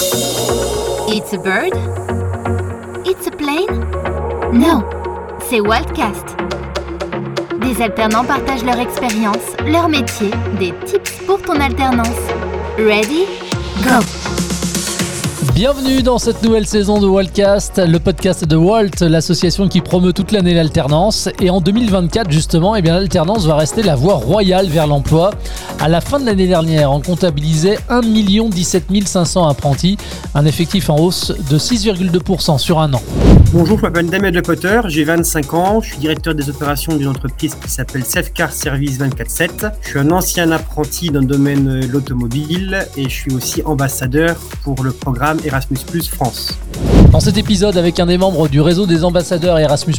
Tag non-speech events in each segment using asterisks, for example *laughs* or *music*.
It's a bird? It's a plane? No, c'est Wildcast. Des alternants partagent leur expérience, leur métier, des tips pour ton alternance. Ready? Go! Bienvenue dans cette nouvelle saison de Wildcast, le podcast de Walt, l'association qui promeut toute l'année l'alternance. Et en 2024, justement, eh l'alternance va rester la voie royale vers l'emploi. À la fin de l'année dernière, on comptabilisait 1 17 500 apprentis, un effectif en hausse de 6,2% sur un an. Bonjour, je m'appelle Damien Le Potter, j'ai 25 ans, je suis directeur des opérations d'une entreprise qui s'appelle Safecar Service 24-7. Je suis un ancien apprenti dans le domaine de l'automobile et je suis aussi ambassadeur pour le programme Erasmus France. Dans cet épisode, avec un des membres du réseau des ambassadeurs Erasmus,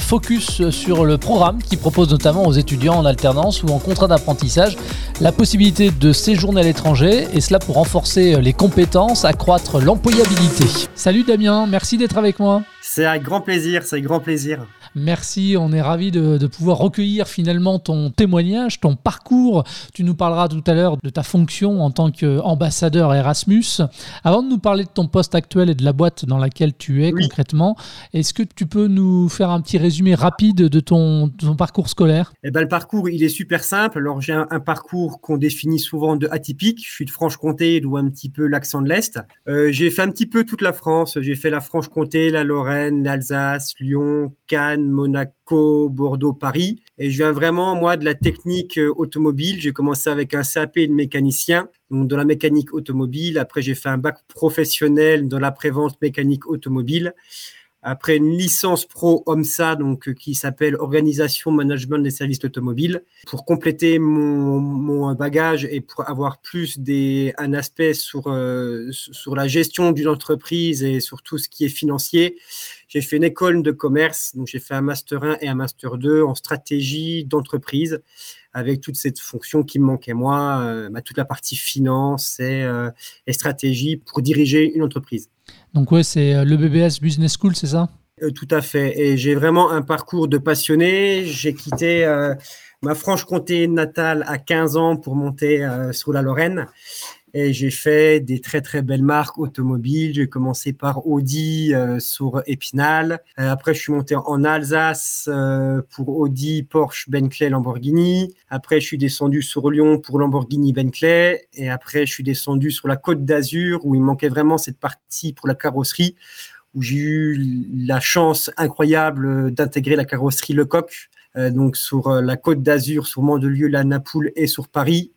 focus sur le programme qui propose notamment aux étudiants en alternance ou en contrat d'apprentissage la possibilité de séjourner à l'étranger et cela pour renforcer les compétences, accroître l'employabilité. Salut Damien, merci d'être avec moi. C'est un grand plaisir, c'est un grand plaisir. Merci, on est ravi de, pouvoir recueillir finalement ton témoignage, ton parcours. Tu nous parleras tout à l'heure de ta fonction en tant qu'ambassadeur Erasmus. Avant de nous parler de ton poste actuel et de la boîte dans laquelle tu es concrètement, est-ce que tu peux nous faire un petit résumé rapide de ton, parcours scolaire? Eh ben, Le parcours, il est super simple. Alors j'ai un, parcours qu'on définit souvent de atypique. Je suis de Franche-Comté, d'où un petit peu l'accent de l'Est. Euh, j'ai fait un petit peu toute la France. J'ai fait la Franche-Comté, la Lorraine, l'Alsace, Lyon, Cannes, Monaco, Bordeaux, Paris. Et je viens vraiment, moi, de la technique euh, automobile. J'ai commencé avec un CAP de mécanicien, donc dans la mécanique automobile. Après, j'ai fait un bac professionnel dans la prévente mécanique automobile après une licence pro OMSA, donc euh, qui s'appelle Organisation Management des services automobiles, pour compléter mon, mon, bagage et pour avoir plus des, un aspect sur, euh, sur la gestion d'une entreprise et sur tout ce qui est financier. J'ai fait une école de commerce, donc j'ai fait un master 1 et un master 2 en stratégie d'entreprise avec toute cette fonction qui me manquait moi, euh, bah, toute la partie finance et, et stratégie pour diriger une entreprise. Donc ouais, c'est euh, le BBS Business School, c'est ça? Euh, Tout à fait. Et j'ai vraiment un parcours de passionné. J'ai quitté euh, ma Franche-Comté natale à 15 ans pour monter sur la Lorraine. Et j'ai fait des très très belles marques automobiles. J'ai commencé par Audi sur Épinal. après, je suis monté en Alsace pour Audi, Porsche, Bentley, Lamborghini. Après, je suis descendu sur Lyon pour Lamborghini, Bentley. Et après, je suis descendu sur la Côte d'Azur où il manquait vraiment cette partie pour la carrosserie où j'ai eu la chance incroyable d'intégrer la carrosserie Lecoq, donc sur la Côte d'Azur, sur Mandelieu, la Napoule et sur Paris,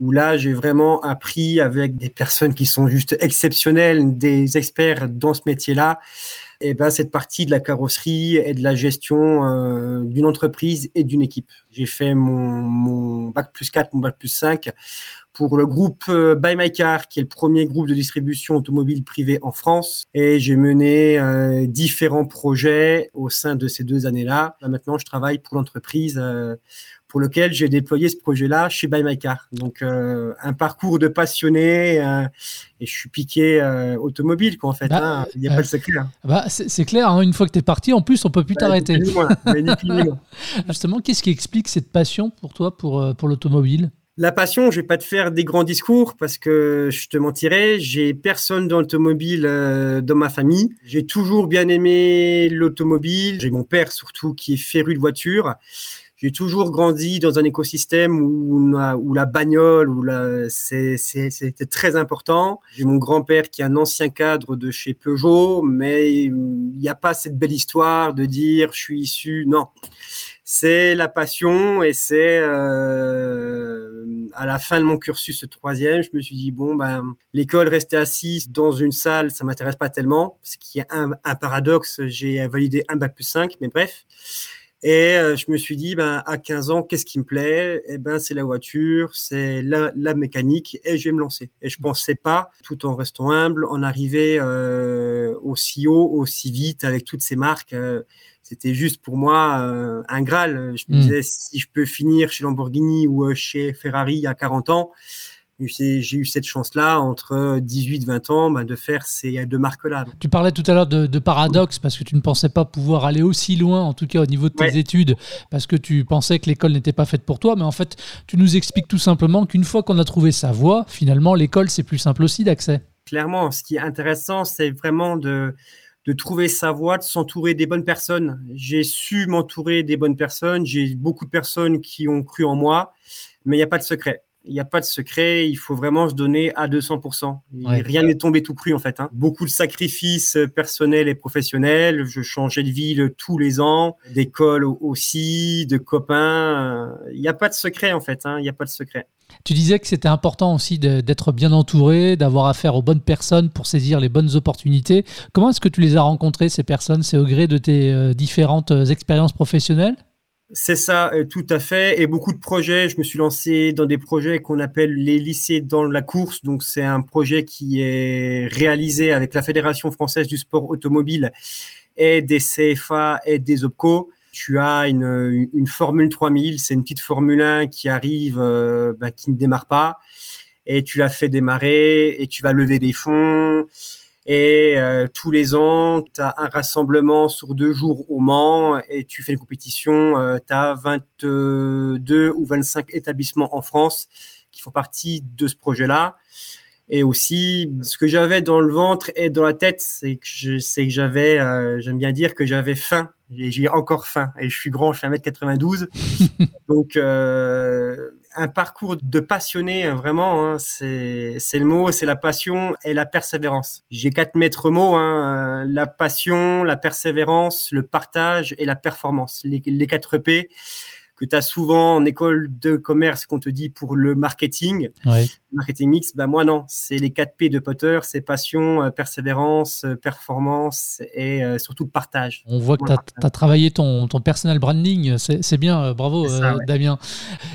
où là, j'ai vraiment appris avec des personnes qui sont juste exceptionnelles, des experts dans ce métier-là, et ben, cette partie de la carrosserie et de la gestion euh, d'une entreprise et d'une équipe. J'ai fait mon, bac plus 4, mon bac plus 5 pour le groupe euh, Buy My Car, qui est le premier groupe de distribution automobile privée en France. Et j'ai mené euh, différents projets au sein de ces deux années-là. Maintenant, je travaille pour l'entreprise pour lequel j'ai déployé ce projet-là chez Buy My Car. Donc, euh, un parcours de passionné euh, et je suis piqué euh, automobile, quoi, en fait. Bah, hein. Il n'y a pas de secret. Hein. Bah, c'est clair, hein. une fois que tu es parti, en plus, on peut plus t'arrêter. Justement, qu'est-ce qui explique cette passion pour toi pour, pour l'automobile? La passion, je vais pas te faire des grands discours parce que je te mentirais. J'ai personne dans l'automobile dans ma famille. J'ai toujours bien aimé l'automobile. J'ai mon père surtout qui est féru de voiture j'ai toujours grandi dans un écosystème où, la bagnole, où c'était très important. J'ai mon grand-père qui est un ancien cadre de chez Peugeot, mais il n'y a pas cette belle histoire de dire je suis issu. Non, c'est la passion et c'est euh, à la fin de mon cursus troisième, je me suis dit bon ben l'école rester assise dans une salle, ça m'intéresse pas tellement, ce qui est un, un paradoxe. J'ai validé un bac plus 5, mais bref. Et euh, je me suis dit, ben, à 15 ans, qu'est-ce qui me plaît? Eh ben, c'est la voiture, c'est la, la, mécanique, et je vais me lancer. Et je pensais pas, tout en restant humble, en arriver euh, aussi haut, aussi vite, avec toutes ces marques. Euh, c'était juste pour moi euh, un graal. Je me mmh. disais, si je peux finir chez Lamborghini ou chez Ferrari à 40 ans, j'ai eu cette chance-là, entre 18 et 20 ans, bah, de faire ces deux marques-là. Tu parlais tout à l'heure de, paradoxe, parce que tu ne pensais pas pouvoir aller aussi loin, en tout cas au niveau de tes études, parce que tu pensais que l'école n'était pas faite pour toi. Mais en fait, tu nous expliques tout simplement qu'une fois qu'on a trouvé sa voie, finalement, l'école, c'est plus simple aussi d'accès. Clairement, ce qui est intéressant, c'est vraiment de, de trouver sa voie, de s'entourer des bonnes personnes. J'ai su m'entourer des bonnes personnes. J'ai beaucoup de personnes qui ont cru en moi, mais il n'y a pas de secret. Il n'y a pas de secret, il faut vraiment se donner à 200%. Rien n'est tombé tout cru en fait. Hein. Beaucoup de sacrifices personnels et professionnels. Je changeais de ville tous les ans, d'école aussi, de copains. Il n'y a pas de secret en fait. Hein. Il n'y a pas de secret. Tu disais que c'était important aussi d'être bien entouré, d'avoir affaire aux bonnes personnes pour saisir les bonnes opportunités. Comment est-ce que tu les as rencontrées, ces personnes C'est au gré de tes euh, différentes euh, expériences professionnelles? C'est ça, euh, tout à fait. Et beaucoup de projets. Je me suis lancé dans des projets qu'on appelle les lycées dans la course. Donc, c'est un projet qui est réalisé avec la Fédération française du sport automobile et des CFA et des OPCO. Tu as une, Formule 3000, c'est une petite Formule 1 qui arrive, euh, bah, qui ne démarre pas. Et tu l'as fait démarrer et tu vas lever des fonds. Et euh, tous les ans, tu as un rassemblement sur deux jours au Mans et tu fais une compétition. Euh, tu as 22 ou 25 établissements en France qui font partie de ce projet-là. Et aussi, ce que j'avais dans le ventre et dans la tête, c'est que j'avais, euh, j'aime bien dire que j'avais faim. J'ai encore faim. Et je suis grand, je suis 1m92. *laughs* Donc, euh, un parcours de passionné, hein, vraiment, hein, c'est le mot, c'est la passion et la persévérance. J'ai quatre maîtres mots, hein, la passion, la persévérance, le partage et la performance. Les, les quatre P que tu as souvent en école de commerce qu'on te dit pour le marketing, marketing mix, bah moi non, c'est les 4 P de Potter, c'est passion, euh, persévérance, euh, performance et euh, surtout partage. On voit que tu as, travaillé ton, ton personal branding, c'est bien, bravo Damien.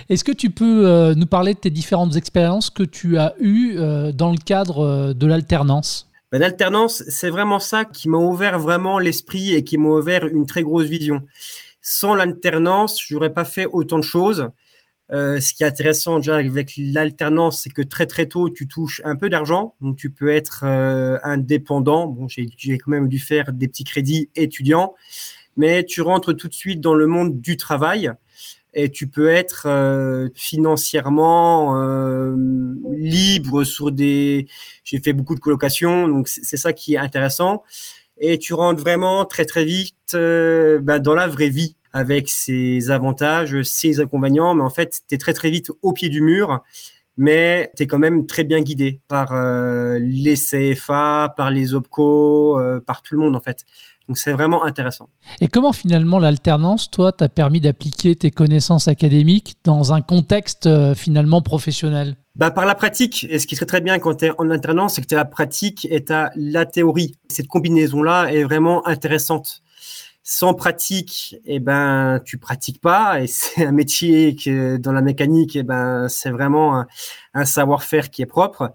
Est-ce que tu peux nous parler de tes différentes expériences que tu as eues dans le cadre de l'alternance? Ben, L'alternance, c'est vraiment ça qui m'a ouvert vraiment l'esprit et qui m'a ouvert une très grosse vision sans l'alternance, j'aurais pas fait autant de choses. Euh, ce qui est intéressant déjà avec l'alternance, c'est que très très tôt, tu touches un peu d'argent. Donc tu peux être euh, indépendant. Bon, j'ai quand même dû faire des petits crédits étudiants, mais tu rentres tout de suite dans le monde du travail et tu peux être euh, financièrement libre sur des. J'ai fait beaucoup de colocations, donc c'est ça qui est intéressant et tu rentres vraiment très très vite euh, ben, dans la vraie vie avec ses avantages, ses inconvénients, mais en fait, tu es très très vite au pied du mur, mais tu es quand même très bien guidé par euh, les CFA, par les OPCO, euh, par tout le monde en fait. Donc c'est vraiment intéressant. Et comment finalement l'alternance, toi, t'a permis d'appliquer tes connaissances académiques dans un contexte finalement professionnel? Bah, par la pratique. Et ce qui serait très bien quand tu es en alternance, c'est que tu as la pratique et tu as la théorie. Cette combinaison-là est vraiment intéressante. Sans pratique, eh ben, tu pratiques pas. Et c'est un métier que dans la mécanique, eh ben, c'est vraiment un, un savoir-faire qui est propre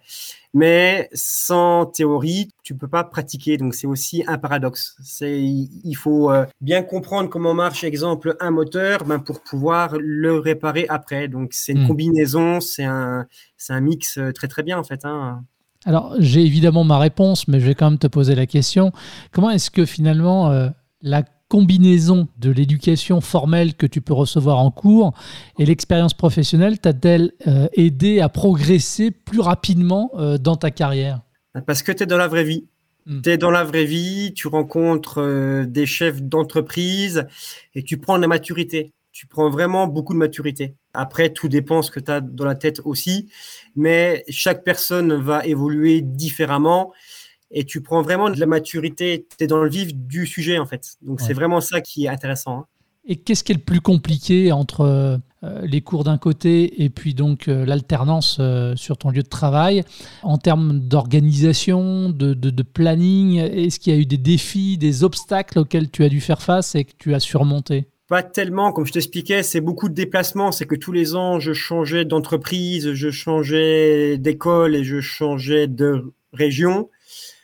mais sans théorie, tu peux pas pratiquer. Donc c'est aussi un paradoxe. C'est il faut euh, bien comprendre comment marche, exemple, un moteur, ben, pour pouvoir le réparer après. Donc c'est une hmm. combinaison, c'est un c'est un mix euh, très très bien en fait. Hein. Alors j'ai évidemment ma réponse, mais je vais quand même te poser la question. Comment est-ce que finalement euh, la combinaison de l'éducation formelle que tu peux recevoir en cours et l'expérience professionnelle t'a-t-elle euh, aidé à progresser plus rapidement euh, dans ta carrière? Parce que tu es dans la vraie vie. Hmm. Tu es dans la vraie vie, tu rencontres euh, des chefs d'entreprise et tu prends de la maturité. Tu prends vraiment beaucoup de maturité. Après, tout dépend ce que tu as dans la tête aussi, mais chaque personne va évoluer différemment et tu prends vraiment de la maturité, tu es dans le vif du sujet en fait. Donc c'est vraiment ça qui est intéressant. Hein. Et qu'est-ce qui est le plus compliqué entre euh, les cours d'un côté et puis donc euh, l'alternance euh, sur ton lieu de travail? En termes d'organisation, de, de, planning Est-ce qu'il y a eu des défis, des obstacles auxquels tu as dû faire face et que tu as surmonté? Pas tellement, comme je t'expliquais, c'est beaucoup de déplacements. C'est que tous les ans, je changeais d'entreprise, je changeais d'école et je changeais de région.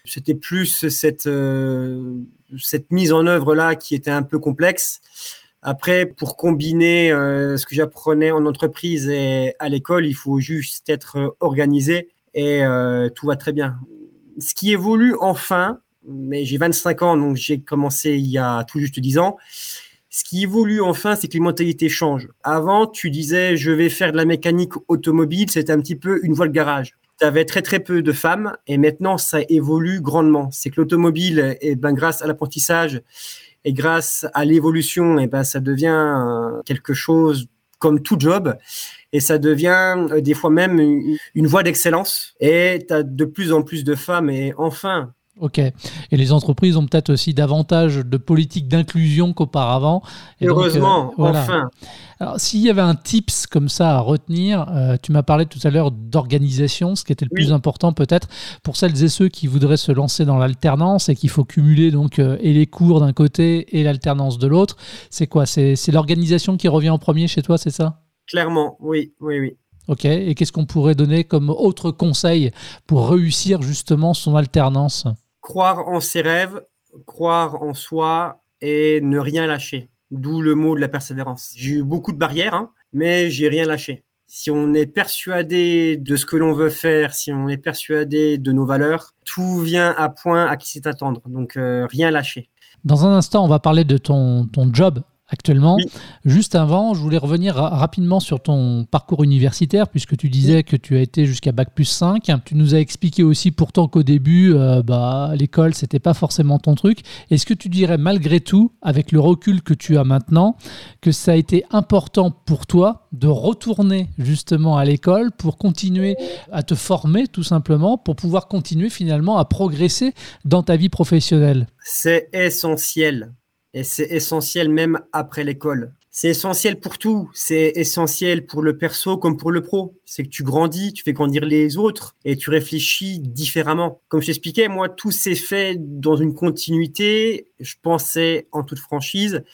C'était plus cette, euh, cette mise en œuvre-là qui était un peu complexe. Après, pour combiner euh, ce que j'apprenais en entreprise et à l'école, il faut juste être organisé et euh, tout va très bien. Ce qui évolue enfin, mais j'ai 25 ans, donc j'ai commencé il y a tout juste 10 ans. Ce qui évolue enfin, c'est que les mentalités changent. Avant, tu disais, je vais faire de la mécanique automobile, c'était un petit peu une voie de garage. Tu avais très très peu de femmes et maintenant ça évolue grandement. C'est que l'automobile, et ben, grâce à l'apprentissage et grâce à l'évolution, et ben, ça devient quelque chose comme tout job et ça devient euh, des fois même une, voie d'excellence et tu as de plus en plus de femmes et enfin Ok. Et les entreprises ont peut-être aussi davantage de politique d'inclusion qu'auparavant. Heureusement, euh, enfin. Alors, s'il y avait un tips comme ça à retenir, euh, tu m'as parlé tout à l'heure d'organisation, ce qui était le plus important peut-être pour celles et ceux qui voudraient se lancer dans l'alternance et qu'il faut cumuler donc euh, et les cours d'un côté et l'alternance de l'autre. C'est quoi? C'est l'organisation qui revient en premier chez toi, c'est ça? Clairement, oui, oui, oui. Ok, et qu'est-ce qu'on pourrait donner comme autre conseil pour réussir justement son alternance? Croire en ses rêves, croire en soi et ne rien lâcher. D'où le mot de la persévérance. J'ai eu beaucoup de barrières, hein, mais j'ai rien lâché. Si on est persuadé de ce que l'on veut faire, si on est persuadé de nos valeurs, tout vient à point à qui c'est attendre. Donc euh, rien lâcher. Dans un instant, on va parler de ton, ton job actuellement. Juste avant, je voulais revenir rapidement sur ton parcours universitaire, puisque tu disais que tu as été jusqu'à Bac plus 5. Tu nous as expliqué aussi pourtant qu'au début, euh, bah, l'école, c'était pas forcément ton truc. Est-ce que tu dirais malgré tout, avec le recul que tu as maintenant, que ça a été important pour toi de retourner justement à l'école pour continuer à te former tout simplement, pour pouvoir continuer finalement à progresser dans ta vie professionnelle? C'est essentiel et c'est essentiel même après l'école. C'est essentiel pour tout. C'est essentiel pour le perso comme pour le pro. C'est que tu grandis, tu fais grandir les autres et tu réfléchis différemment. Comme je t'expliquais, moi, tout s'est fait dans une continuité. Je pensais, en toute franchise,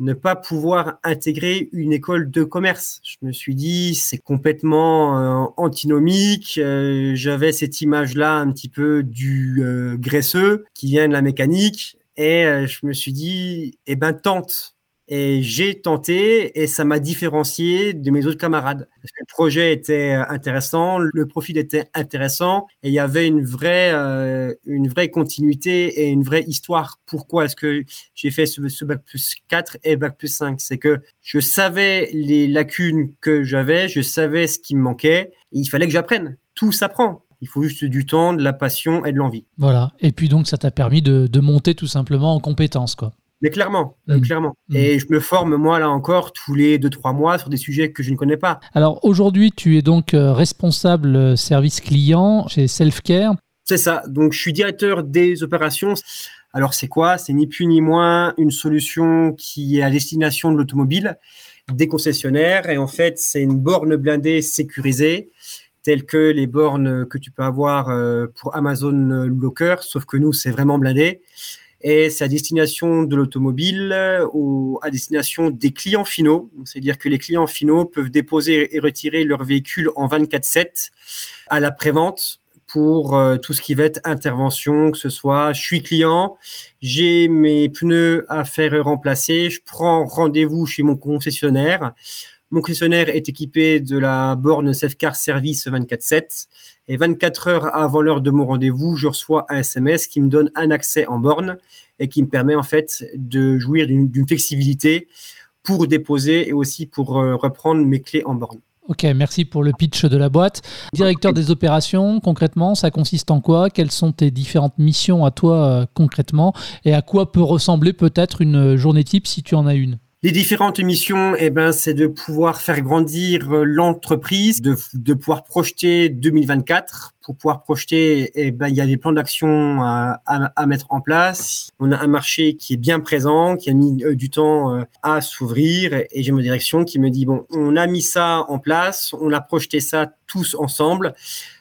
ne pas pouvoir intégrer une école de commerce. Je me suis dit, c'est complètement euh, antinomique. Euh, j'avais cette image-là un petit peu du euh, graisseux qui vient de la mécanique et euh, je me suis dit, eh ben, tente. Et j'ai tenté et ça m'a différencié de mes autres camarades. Parce que le projet était euh, intéressant, le profil était intéressant et il y avait une vraie, euh, une vraie continuité et une vraie histoire. Pourquoi est-ce que j'ai fait ce, ce, bac plus 4 et bac plus 5 C'est que je savais les lacunes que j'avais, je savais ce qui me manquait et il fallait que j'apprenne. Tout s'apprend. Il faut juste du temps, de la passion et de l'envie. Voilà. Et puis donc, ça t'a permis de, monter tout simplement en compétences, quoi. Mais clairement, euh, mm. clairement. Mm. Et je me forme, moi, là encore, tous les 2-3 mois sur des sujets que je ne connais pas. Alors aujourd'hui, tu es donc euh, responsable euh, service client chez Selfcare. C'est ça. Donc, je suis directeur des opérations. Alors, c'est quoi? C'est ni plus ni moins une solution qui est à destination de l'automobile, des concessionnaires. Et en fait, c'est une borne blindée sécurisée telles que les bornes que tu peux avoir euh, pour Amazon Locker, sauf que nous, c'est vraiment blindé. Et c'est à destination de l'automobile ou à destination des clients finaux. C'est-à-dire que les clients finaux peuvent déposer et retirer leur véhicule en 24-7 à la prévente pour euh, tout ce qui va être intervention, que ce soit je suis client, j'ai mes pneus à faire remplacer, je prends rendez-vous chez mon concessionnaire, mon questionnaire est équipé de la borne Safecar Service 24/7 et 24 heures avant l'heure de mon rendez-vous, je reçois un SMS qui me donne un accès en borne et qui me permet en fait de jouir d'une flexibilité pour déposer et aussi pour euh, reprendre mes clés en borne. Ok, merci pour le pitch de la boîte. Directeur des opérations, concrètement, ça consiste en quoi? Quelles sont tes différentes missions à toi euh, concrètement? Et à quoi peut ressembler peut-être une journée type si tu en as une? Les différentes missions, eh ben, c'est de pouvoir faire grandir euh, l'entreprise, de, de pouvoir projeter 2024. Pour pouvoir projeter, eh ben, il y a des plans d'action à, à, mettre en place. On a un marché qui est bien présent, qui a mis euh, du temps euh, à s'ouvrir, et j'ai ma direction qui me dit bon, on a mis ça en place, on a projeté ça tous ensemble.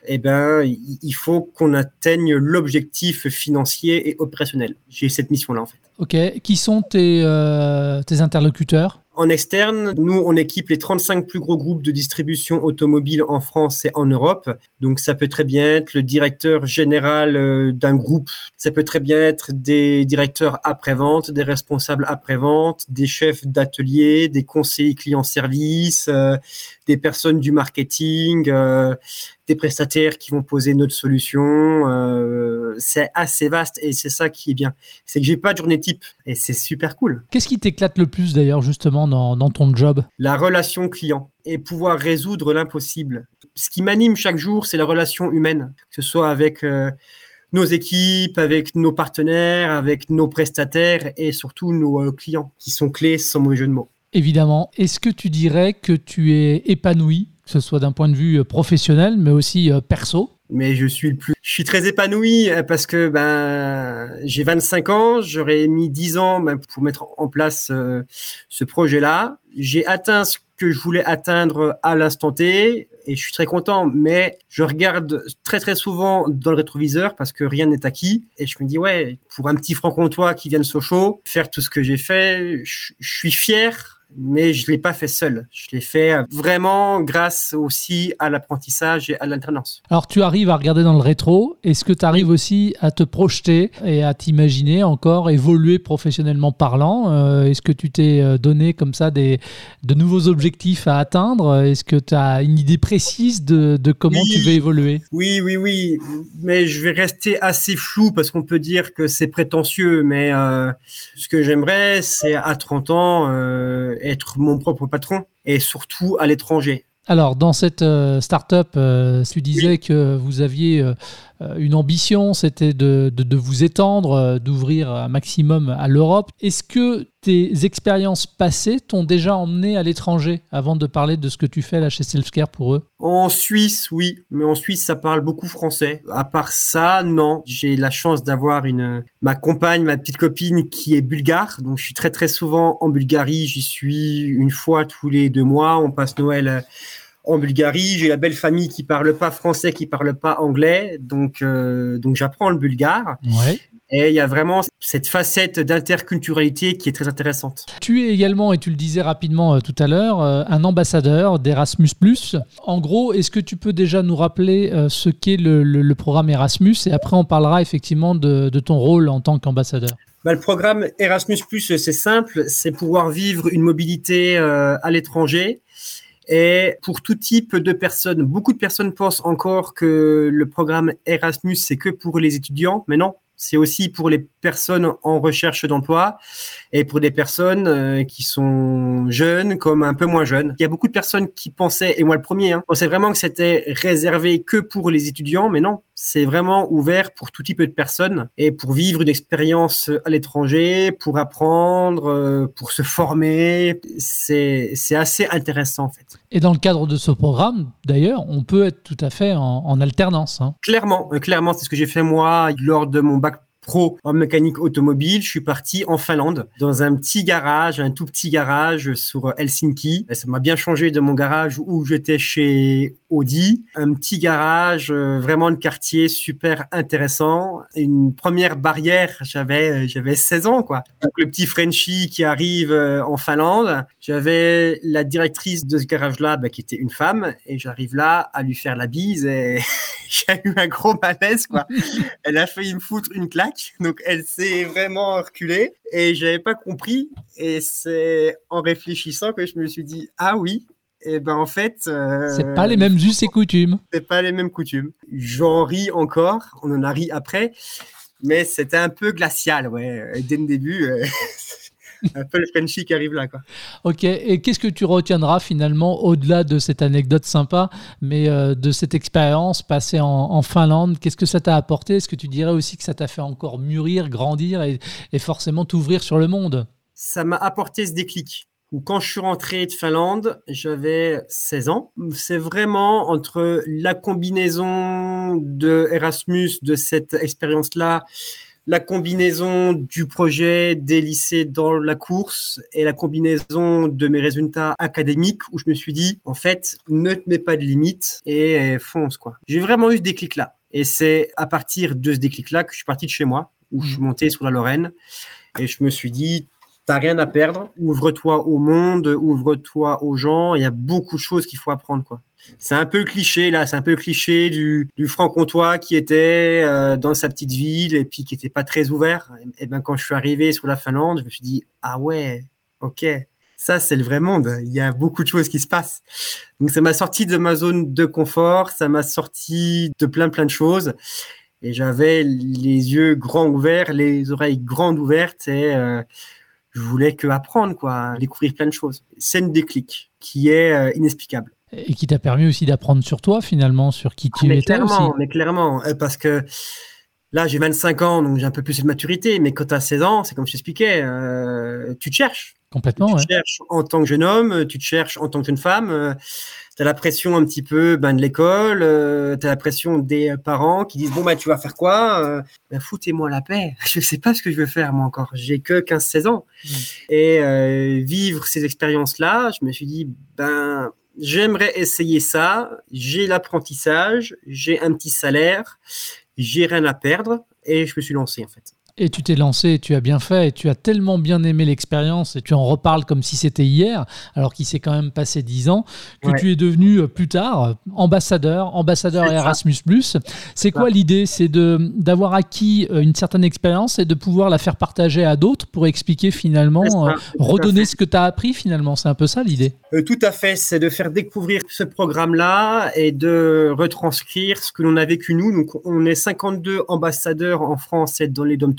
Eh ben, il faut qu'on atteigne l'objectif financier et opérationnel. J'ai cette mission-là en fait. Ok. Qui sont tes, euh, interlocuteurs? En externe, nous, on équipe les 35 plus gros groupes de distribution automobile en France et en Europe. Donc, ça peut très bien être le directeur général euh, d'un groupe. Ça peut très bien être des directeurs après-vente, des responsables après-vente, des chefs d'atelier, des conseillers clients-service, euh, des personnes du marketing, des prestataires qui vont poser notre solution. Euh, c'est assez vaste et c'est ça qui est bien. C'est que j'ai pas de journée type et c'est super cool. Qu'est-ce qui t'éclate le plus d'ailleurs justement dans, dans ton job? La relation client et pouvoir résoudre l'impossible. Ce qui m'anime chaque jour, c'est la relation humaine, que ce soit avec euh, nos équipes, avec nos partenaires, avec nos prestataires et surtout nos euh, clients, qui sont clés sans mauvais jeu de mots. Évidemment. Est-ce que tu dirais que tu es épanoui, que ce soit d'un point de vue euh, professionnel, mais aussi perso mais je suis le plus. Je suis très épanoui parce que ben j'ai 25 ans, j'aurais mis 10 ans ben, pour mettre en place ce projet-là. J'ai atteint ce que je voulais atteindre à l'instant T et je suis très content. Mais je regarde très très souvent dans le rétroviseur parce que rien n'est acquis et je me dis ouais pour un petit franc-comtois qui vient de Sochaux faire tout ce que j'ai fait, je suis fier mais je ne l'ai pas fait seul. Je l'ai fait vraiment grâce aussi à l'apprentissage et à l'alternance. Alors tu arrives à regarder dans le rétro. Est-ce que tu arrives aussi à te projeter et à t'imaginer encore évoluer professionnellement parlant? Euh, Est-ce que tu t'es euh, donné comme ça des, de nouveaux objectifs à atteindre? Est-ce que tu as une idée précise de, de comment tu veux évoluer? Oui, oui, oui. Mais je vais rester assez flou parce qu'on peut dire que c'est prétentieux. Mais euh, ce que j'aimerais, c'est à 30 ans être mon propre patron et surtout à l'étranger. Alors, dans cette euh, start-up, euh, tu disais que vous aviez euh, une ambition, c'était de, vous étendre, euh, d'ouvrir un maximum à l'Europe. Est-ce que tes expériences passées t'ont déjà emmené à l'étranger avant de parler de ce que tu fais là chez Selfcare pour eux? En Suisse, oui, mais en Suisse, ça parle beaucoup français. À part ça, non. J'ai la chance d'avoir une ma compagne, ma petite copine qui est bulgare, donc je suis très très souvent en Bulgarie. J'y suis une fois tous les deux mois. On passe Noël en Bulgarie. J'ai la belle famille qui parle pas français, qui parle pas anglais, donc euh, donc j'apprends le bulgare. Et il y a vraiment cette facette d'interculturalité qui est très intéressante. Tu es également, et tu le disais rapidement euh, tout à l'heure, euh, un ambassadeur d'Erasmus ⁇ En gros, est-ce que tu peux déjà nous rappeler ce qu'est le, programme Erasmus? Et après, on parlera effectivement de, ton rôle en tant qu'ambassadeur. Bah, le programme Erasmus ⁇ c'est simple, c'est pouvoir vivre une mobilité à l'étranger et pour tout type de personnes, beaucoup de personnes pensent encore que le programme Erasmus, c'est que pour les étudiants, mais non, c'est aussi pour les personnes en recherche d'emploi et pour des personnes euh, qui sont jeunes comme un peu moins jeunes. Il y a beaucoup de personnes qui pensaient, et moi le premier, hein, pensaient vraiment que c'était réservé que pour les étudiants, mais non, c'est vraiment ouvert pour tout type de personnes et pour vivre une expérience à l'étranger, pour apprendre, euh, pour se former. C'est, c'est assez intéressant en fait. Et dans le cadre de ce programme, d'ailleurs, on peut être tout à fait en, alternance. Hein. Clairement, euh, clairement, c'est ce que j'ai fait moi lors de mon bac pro en mécanique automobile. Je suis parti en Finlande dans un petit garage, un tout petit garage sur Helsinki. Ça m'a bien changé de mon garage où j'étais chez Audi. Un petit garage, euh, vraiment de quartier super intéressant. Une première barrière, j'avais euh, j'avais 16 ans quoi. Donc le petit Frenchie qui arrive euh, en Finlande, j'avais la directrice de ce garage-là bah, qui était une femme et j'arrive là à lui faire la bise et *laughs* j'ai eu un gros malaise quoi. *laughs* Elle a failli me foutre une claque donc elle s'est vraiment reculée et j'avais pas compris. Et c'est en réfléchissant que je me suis dit ah oui. Et ben en fait, euh, c'est pas les mêmes us et coutumes. C'est pas les mêmes coutumes. J'en ris encore, on en a ri après, mais c'était un peu glacial, ouais. Dès le début, euh, *laughs* un peu le Frenchie qui arrive là. Quoi. Ok, et qu'est-ce que tu retiendras finalement au-delà de cette anecdote sympa, mais euh, de cette expérience passée en, Finlande? Qu'est-ce que ça t'a apporté? Est-ce que tu dirais aussi que ça t'a fait encore mûrir, grandir et, forcément t'ouvrir sur le monde? Ça m'a apporté ce déclic. Quand je suis rentré de Finlande, j'avais 16 ans. C'est vraiment entre la combinaison de Erasmus, de cette expérience-là, la combinaison du projet des lycées dans la course et la combinaison de mes résultats académiques où je me suis dit, en fait, ne te mets pas de limites et fonce, quoi. J'ai vraiment eu ce déclic-là. Et c'est à partir de ce déclic-là que je suis parti de chez moi, où je suis mmh. monté sur la Lorraine et je me suis dit, t'as rien à perdre, ouvre-toi au monde, ouvre-toi aux gens, il y a beaucoup de choses qu'il faut apprendre, quoi c'est un peu cliché là, c'est un peu cliché du, franc-comtois qui était euh, dans sa petite ville et puis qui était pas très ouvert. Et, ben quand je suis arrivé sur la Finlande, je me suis dit ah ouais, ok, ça, c'est le vrai monde. Il y a beaucoup de choses qui se passent. Donc, ça m'a sorti de ma zone de confort, ça m'a sorti de plein, plein de choses. Et j'avais les yeux grands ouverts, les oreilles grandes ouvertes et euh, je voulais que apprendre, quoi, découvrir plein de choses. C'est une déclic qui est euh, inexplicable. Et qui t'a permis aussi d'apprendre sur toi, finalement, sur qui tu étais clairement, aussi. Mais clairement, euh, parce que Là, j'ai 25 ans, donc j'ai un peu plus de maturité, mais quand tu as 16 ans, c'est comme je t'expliquais, euh, tu te cherches. Complètement. Tu te cherches en tant que jeune homme, tu te cherches en tant que jeune femme. Euh, tu as la pression un petit peu ben, de l'école, euh, tu as la pression des parents qui disent Bon, bah, tu vas faire quoi euh, ben, Foutez-moi la paix. *laughs* Je ne sais pas ce que je veux faire, moi encore. J'ai que 15-16 ans. Mm. Et euh, vivre ces expériences-là, je me suis dit Ben, j'aimerais essayer ça. J'ai l'apprentissage, j'ai un petit salaire j'ai rien à perdre et je me suis lancé en fait. Et tu t'es lancé, tu as bien fait, et tu as tellement bien aimé l'expérience, et tu en reparles comme si c'était hier, alors qu'il s'est quand même passé dix ans, que tu es devenu euh, plus tard euh, ambassadeur, ambassadeur Erasmus. C'est quoi l'idée? C'est d'avoir acquis euh, une certaine expérience et de pouvoir la faire partager à d'autres pour expliquer finalement, redonner ce que tu as appris finalement? C'est un peu ça l'idée? Tout à fait, c'est de faire découvrir ce programme-là et de retranscrire ce que l'on a vécu nous. Donc on est 52 ambassadeurs en France et dans les dom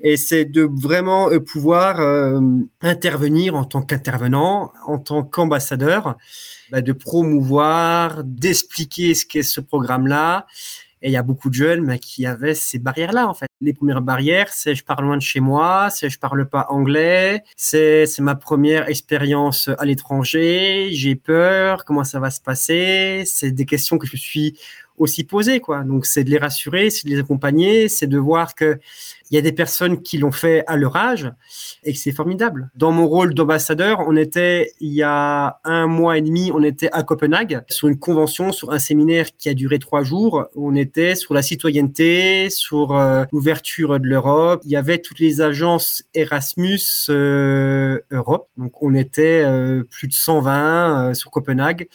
et c'est de vraiment euh, pouvoir euh, intervenir en tant qu'intervenant, en tant qu'ambassadeur, bah, de promouvoir, d'expliquer ce qu'est ce programme-là. Et il y a beaucoup de jeunes bah, qui avaient ces barrières-là, en fait. Les premières barrières, c'est je pars loin de chez moi, c'est je parle pas anglais, c'est ma première expérience à l'étranger, j'ai peur, comment ça va se passer? C'est des questions que je suis aussi poser, quoi. Donc, c'est de les rassurer, c'est de les accompagner, c'est de voir que il y a des personnes qui l'ont fait à leur âge et que c'est formidable. Dans mon rôle d'ambassadeur, on était, il y a un mois et demi, on était à Copenhague sur une convention, sur un séminaire qui a duré trois jours. On était sur la citoyenneté, sur euh, l'ouverture de l'Europe. Il y avait toutes les agences Erasmus euh, Europe. Donc, on était euh, plus de 120 sur Copenhague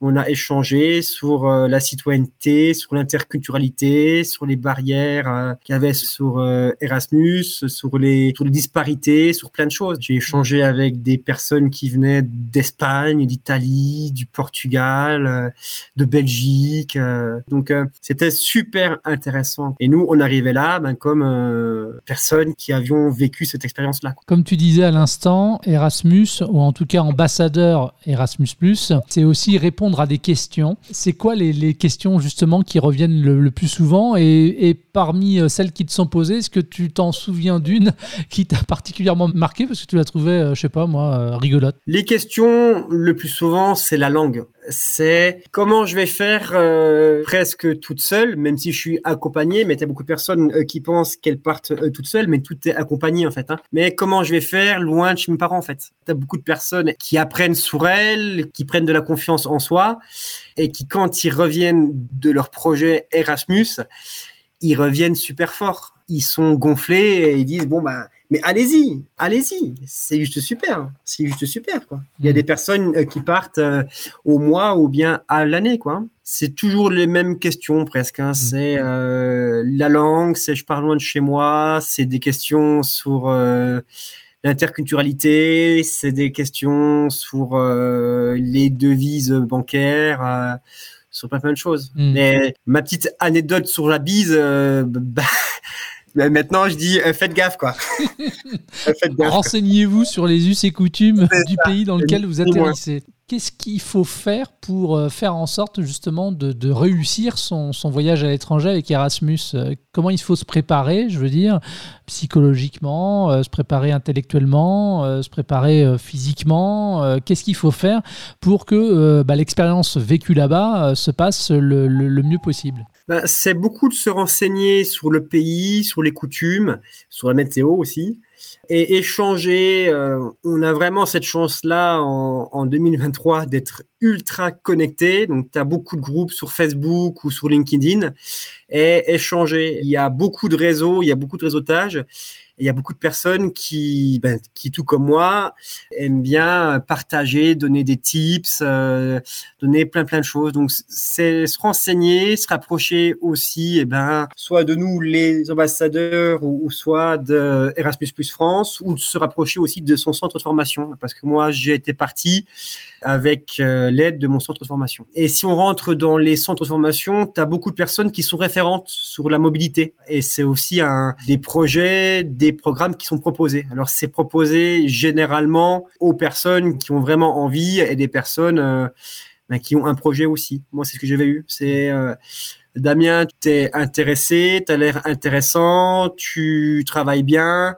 on a échangé sur euh, la citoyenneté, sur l'interculturalité, sur les barrières euh, qu'il y avait sur euh, Erasmus, sur les, sur les disparités, sur plein de choses. J'ai échangé avec des personnes qui venaient d'Espagne, d'Italie, du Portugal, de Belgique. donc c'était super intéressant. Et nous, on arrivait là ben, comme personnes qui avions vécu cette expérience-là. Comme tu disais à l'instant, Erasmus, ou en tout cas ambassadeur Erasmus, c'est aussi répondre à des questions. C'est quoi les, questions justement qui reviennent le, plus souvent et, parmi euh, celles qui te sont posées, est-ce que tu t'en souviens d'une *laughs* qui t'a particulièrement marqué parce que tu la trouvais, euh, je sais pas moi, euh, rigolote? Les questions le plus souvent, c'est la langue c'est comment je vais faire presque toute seule, même si je suis accompagnée, mais il y a beaucoup de personnes qui pensent qu'elles partent toutes seules, mais tout est accompagné en fait. Hein. Mais comment je vais faire loin de chez mes parents en fait? Tu as beaucoup de personnes qui apprennent sur elles, qui prennent de la confiance en soi et qui, quand ils reviennent de leur projet Erasmus, ils reviennent super forts. Ils sont gonflés et ils disent bon bah mais allez-y, allez-y, c'est juste super, c'est juste super quoi. Il y a mm. des personnes euh, qui partent euh, au mois ou bien à l'année quoi. C'est toujours les mêmes questions presque. Hein. Mm. C'est euh, la langue, c'est je pars loin de chez moi, c'est des questions sur L'interculturalité, c'est des questions sur euh, les devises bancaires, euh, sur plein, de choses. Hmm. Mais ma petite anecdote sur la bise, euh, *laughs* bah, maintenant je dis faites gaffe quoi. *laughs* Renseignez-vous sur les us et coutumes du pays dans lequel vous atterrissez. Qu'est-ce qu'il faut faire pour euh, faire en sorte justement de, réussir son, voyage à l'étranger avec Erasmus euh, Comment il faut se préparer, je veux dire, psychologiquement, euh, se préparer intellectuellement, se préparer physiquement Qu'est-ce qu'il faut faire pour que bah, l'expérience vécue là-bas se passe le, mieux possible? Bah, C'est beaucoup de se renseigner sur le pays, sur les coutumes, sur la météo aussi et échanger. Euh, on a vraiment cette chance-là en, 2023 d'être ultra connecté. Donc, tu as beaucoup de groupes sur Facebook ou sur LinkedIn et échanger. Il y a beaucoup de réseaux, il y a beaucoup de réseautage. Il y a beaucoup de personnes qui, ben, qui, tout comme moi, aiment bien partager, donner des tips, euh, donner plein plein de choses. Donc, c'est se renseigner, se rapprocher aussi, et eh ben, soit de nous les ambassadeurs ou, soit de Erasmus Plus France, ou de se rapprocher aussi de son centre de formation, parce que moi, j'ai été parti avec euh, l'aide de mon centre de formation. Et si on rentre dans les centres de formation, tu as beaucoup de personnes qui sont référentes sur la mobilité, et c'est aussi un des projets, programmes qui sont proposés. Alors, c'est proposé généralement aux personnes qui ont vraiment envie et des personnes euh, ben, qui ont un projet aussi. Moi, c'est ce que j'avais eu. C'est euh, Damien, tu es intéressé, tu as l'air intéressant, tu travailles bien.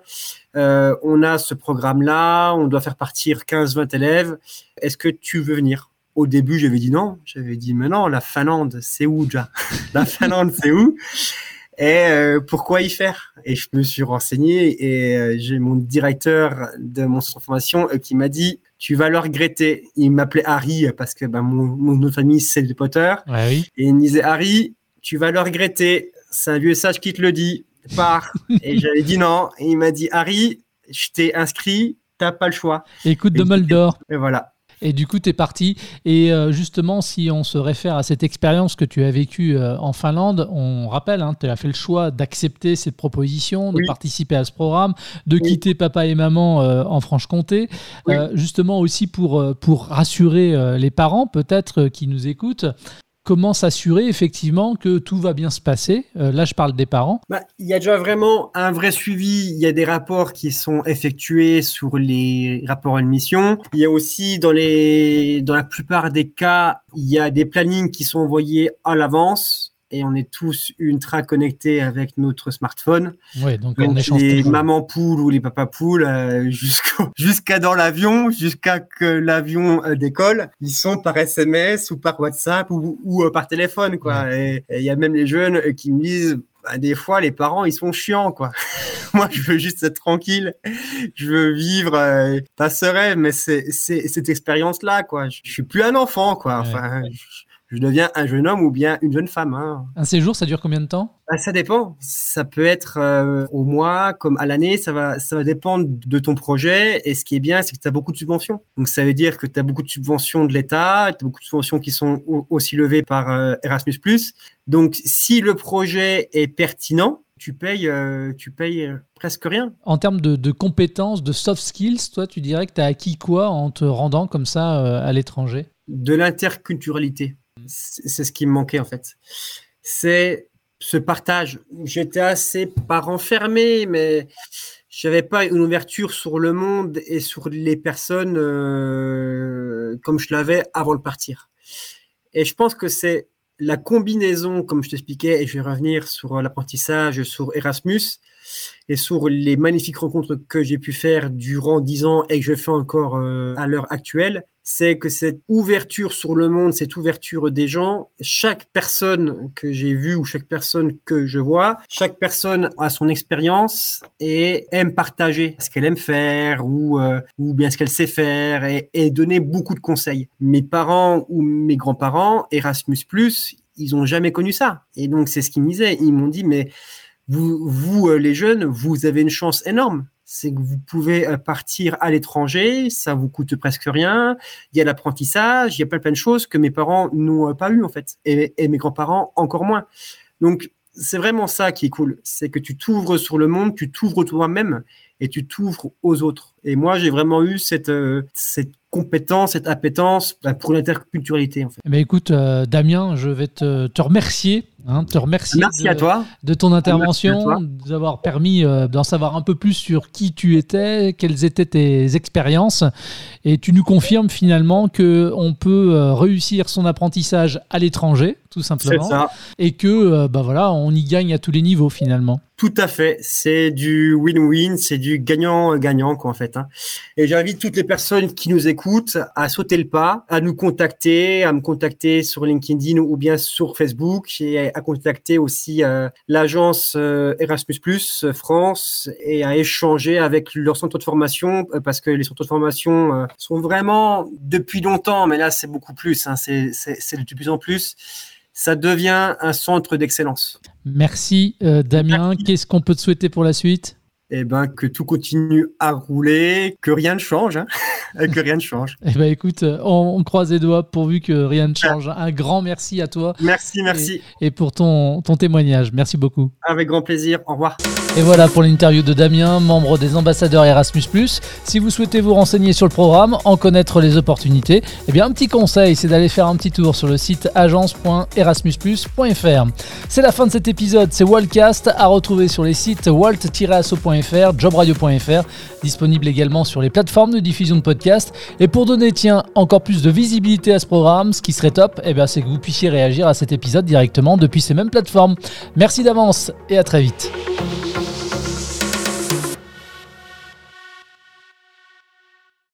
Euh, on a ce programme-là, on doit faire partir 15-20 élèves. Est-ce que tu veux venir? Au début, j'avais dit non. J'avais dit, mais non, la Finlande, c'est où déjà? *laughs* La Finlande, c'est où? Et euh, pourquoi y faire? Et je me suis renseigné et euh, j'ai mon directeur de mon centre de formation euh, qui m'a dit tu vas le regretter. Il m'appelait Harry parce que ben, mon, mon autre famille c'est de Potter. oui. Et il me disait Harry, tu vas le regretter. C'est un vieux sage qui te le dit. Pars. et *laughs* j'avais dit non. Et il m'a dit Harry, je t'ai inscrit, t'as pas le choix. Écoute de Moldor. Et voilà. Et du coup, tu es parti. Et euh, justement, si on se réfère à cette expérience que tu as vécue euh, en Finlande, on rappelle, hein, tu as fait le choix d'accepter cette proposition, de participer à ce programme, de quitter papa et maman euh, en Franche-Comté, justement aussi pour, pour rassurer les parents peut-être qui nous écoutent comment s'assurer effectivement que tout va bien se passer euh, Là, je parle des parents. Bah, il y a déjà vraiment un vrai suivi. Il y a des rapports qui sont effectués sur les rapports admission. Il y a aussi dans les, dans la plupart des cas, il y a des plannings qui sont envoyés à l'avance et on est tous ultra connectés avec notre smartphone. Ouais, donc, les mamans poules ou les papas poules euh, *laughs* jusqu'à dans l'avion, jusqu'à que l'avion euh, décolle, ils sont par SMS ou par WhatsApp ou, ou euh, par téléphone quoi. Et il y a même les jeunes qui me disent bah, des fois les parents ils sont chiants quoi. *laughs* Moi je veux juste être tranquille, je veux vivre euh, pas serein mais c'est cette expérience là quoi. Je, suis plus un enfant quoi. Enfin, je deviens un jeune homme ou bien une jeune femme. Hein. Un séjour, ça dure combien de temps? Bah, Ça dépend. Ça peut être euh, au mois, comme à l'année. Ça va, ça va dépendre de ton projet. Et ce qui est bien, c'est que tu as beaucoup de subventions. Donc, ça veut dire que tu as beaucoup de subventions de l'État, tu as beaucoup de subventions qui sont aussi levées par euh, Erasmus. Donc, si le projet est pertinent, tu payes, euh, tu payes presque rien. En termes de, de, compétences, de soft skills, toi, tu dirais que tu as acquis quoi en te rendant comme ça à l'étranger? De l'interculturalité. C'est ce qui me manquait en fait. C'est ce partage. J'étais assez pas renfermé, mais j'avais pas une ouverture sur le monde et sur les personnes euh, comme je l'avais avant de partir. Et je pense que c'est la combinaison, comme je t'expliquais, et je vais revenir sur l'apprentissage, sur Erasmus, et sur les magnifiques rencontres que j'ai pu faire durant dix ans et que je fais encore euh, à l'heure actuelle, c'est que cette ouverture sur le monde, cette ouverture des gens, chaque personne que j'ai vue ou chaque personne que je vois, chaque personne a son expérience et aime partager ce qu'elle aime faire ou, euh, ou bien ce qu'elle sait faire et, donner beaucoup de conseils. Mes parents ou mes grands-parents, Erasmus+, ils ont jamais connu ça. Et donc, c'est ce qu'ils me disaient. Ils m'ont dit, mais vous, vous euh, les jeunes, vous avez une chance énorme c'est que vous pouvez euh, partir à l'étranger, ça vous coûte presque rien. Il y a l'apprentissage, il y a plein, plein de choses que mes parents n'ont pas eu en fait, et, mes grands-parents encore moins. Donc c'est vraiment ça qui est cool, c'est que tu t'ouvres sur le monde, tu t'ouvres toi-même et tu t'ouvres aux autres. Et moi, j'ai vraiment eu cette, euh, cette compétence, cette appétence bah, pour l'interculturalité. En fait. Eh ben, écoute, euh, Damien, je vais te, te remercier Hein, te remercier Merci de, à toi. de ton intervention, d'avoir permis euh, d'en savoir un peu plus sur qui tu étais, quelles étaient tes expériences. Et tu nous confirmes finalement qu'on peut réussir son apprentissage à l'étranger, tout simplement. Ça. Et que bah voilà, on y gagne à tous les niveaux finalement. Tout à fait. C'est du win-win, c'est du gagnant-gagnant, quoi, en fait. Hein. Et j'invite toutes les personnes qui nous écoutent à sauter le pas, à nous contacter, à me contacter sur LinkedIn ou bien sur Facebook et à contacter aussi euh, l'agence euh, Erasmus euh, France et à échanger avec leur centre de formation parce que les centres de formation sont vraiment depuis longtemps, mais là c'est beaucoup plus, hein, c'est de plus en plus ça devient un centre d'excellence. Merci euh, Damien. Qu'est-ce qu'on peut te souhaiter pour la suite? Eh ben, que tout continue à rouler, que rien ne change, hein. *laughs* que rien ne change. Eh ben, écoute, on, croise les doigts pourvu que rien ne change. Un grand merci à toi. Merci, merci. Et, pour ton, ton témoignage. Merci beaucoup. Avec grand plaisir. Au revoir. Et voilà pour l'interview de Damien, membre des ambassadeurs Erasmus+. Si vous souhaitez vous renseigner sur le programme, en connaître les opportunités, eh bien un petit conseil, c'est d'aller faire un petit tour sur le site agence.erasmusplus.fr. C'est la fin de cet épisode, c'est Wallcast à retrouver sur les sites walt-asso.fr, jobradio.fr, disponible également sur les plateformes de diffusion de podcasts. Et pour donner, tiens, encore plus de visibilité à ce programme, ce qui serait top, eh bien c'est que vous puissiez réagir à cet épisode directement depuis ces mêmes plateformes. Merci d'avance et à très vite.